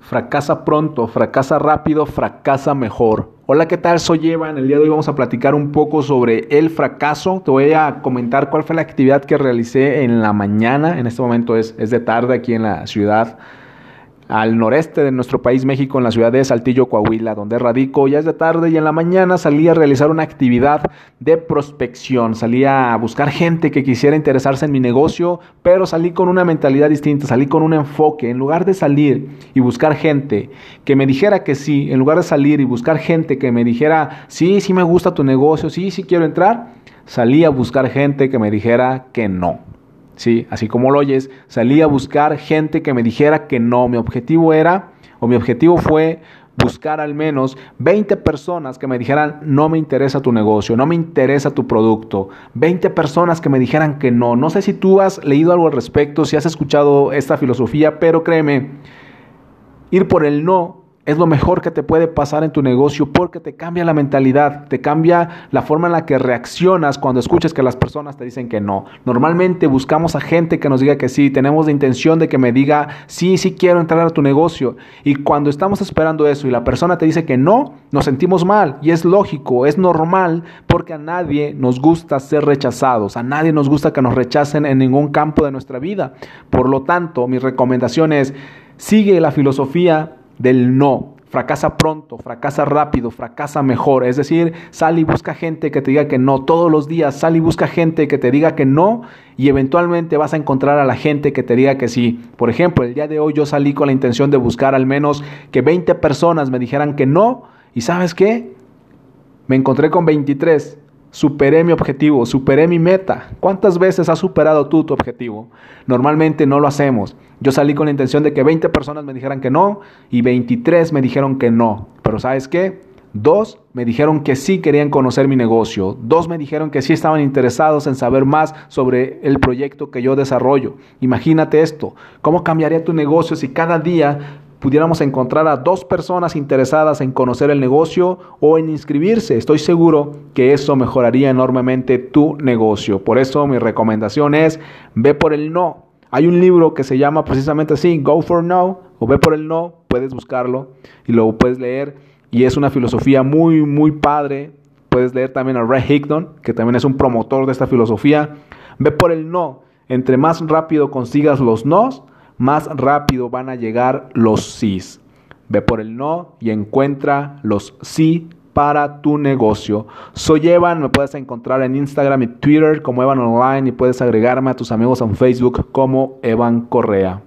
Fracasa pronto, fracasa rápido, fracasa mejor. Hola, ¿qué tal? Soy Evan. El día de hoy vamos a platicar un poco sobre el fracaso. Te voy a comentar cuál fue la actividad que realicé en la mañana. En este momento es, es de tarde aquí en la ciudad al noreste de nuestro país, México, en la ciudad de Saltillo, Coahuila, donde radico. Ya es de tarde y en la mañana salí a realizar una actividad de prospección. Salí a buscar gente que quisiera interesarse en mi negocio, pero salí con una mentalidad distinta, salí con un enfoque. En lugar de salir y buscar gente que me dijera que sí, en lugar de salir y buscar gente que me dijera, sí, sí me gusta tu negocio, sí, sí quiero entrar, salí a buscar gente que me dijera que no. Sí, así como lo oyes, salí a buscar gente que me dijera que no. Mi objetivo era, o mi objetivo fue buscar al menos 20 personas que me dijeran no me interesa tu negocio, no me interesa tu producto. 20 personas que me dijeran que no. No sé si tú has leído algo al respecto, si has escuchado esta filosofía, pero créeme, ir por el no es lo mejor que te puede pasar en tu negocio porque te cambia la mentalidad, te cambia la forma en la que reaccionas cuando escuchas que las personas te dicen que no. Normalmente buscamos a gente que nos diga que sí, tenemos la intención de que me diga, sí, sí quiero entrar a tu negocio. Y cuando estamos esperando eso y la persona te dice que no, nos sentimos mal. Y es lógico, es normal porque a nadie nos gusta ser rechazados, a nadie nos gusta que nos rechacen en ningún campo de nuestra vida. Por lo tanto, mi recomendación es, sigue la filosofía del no. Fracasa pronto, fracasa rápido, fracasa mejor. Es decir, sal y busca gente que te diga que no. Todos los días sal y busca gente que te diga que no y eventualmente vas a encontrar a la gente que te diga que sí. Por ejemplo, el día de hoy yo salí con la intención de buscar al menos que 20 personas me dijeran que no. ¿Y sabes qué? Me encontré con 23 superé mi objetivo, superé mi meta. ¿Cuántas veces has superado tú tu objetivo? Normalmente no lo hacemos. Yo salí con la intención de que 20 personas me dijeran que no y 23 me dijeron que no. Pero ¿sabes qué? Dos me dijeron que sí querían conocer mi negocio. Dos me dijeron que sí estaban interesados en saber más sobre el proyecto que yo desarrollo. Imagínate esto. ¿Cómo cambiaría tu negocio si cada día pudiéramos encontrar a dos personas interesadas en conocer el negocio o en inscribirse. Estoy seguro que eso mejoraría enormemente tu negocio. Por eso mi recomendación es ve por el no. Hay un libro que se llama precisamente así, Go for No, o ve por el no, puedes buscarlo y lo puedes leer. Y es una filosofía muy, muy padre. Puedes leer también a Ray Higdon, que también es un promotor de esta filosofía. Ve por el no. Entre más rápido consigas los nos, más rápido van a llegar los sís. Ve por el no y encuentra los sí para tu negocio. Soy Evan, me puedes encontrar en Instagram y Twitter como Evan Online y puedes agregarme a tus amigos en Facebook como Evan Correa.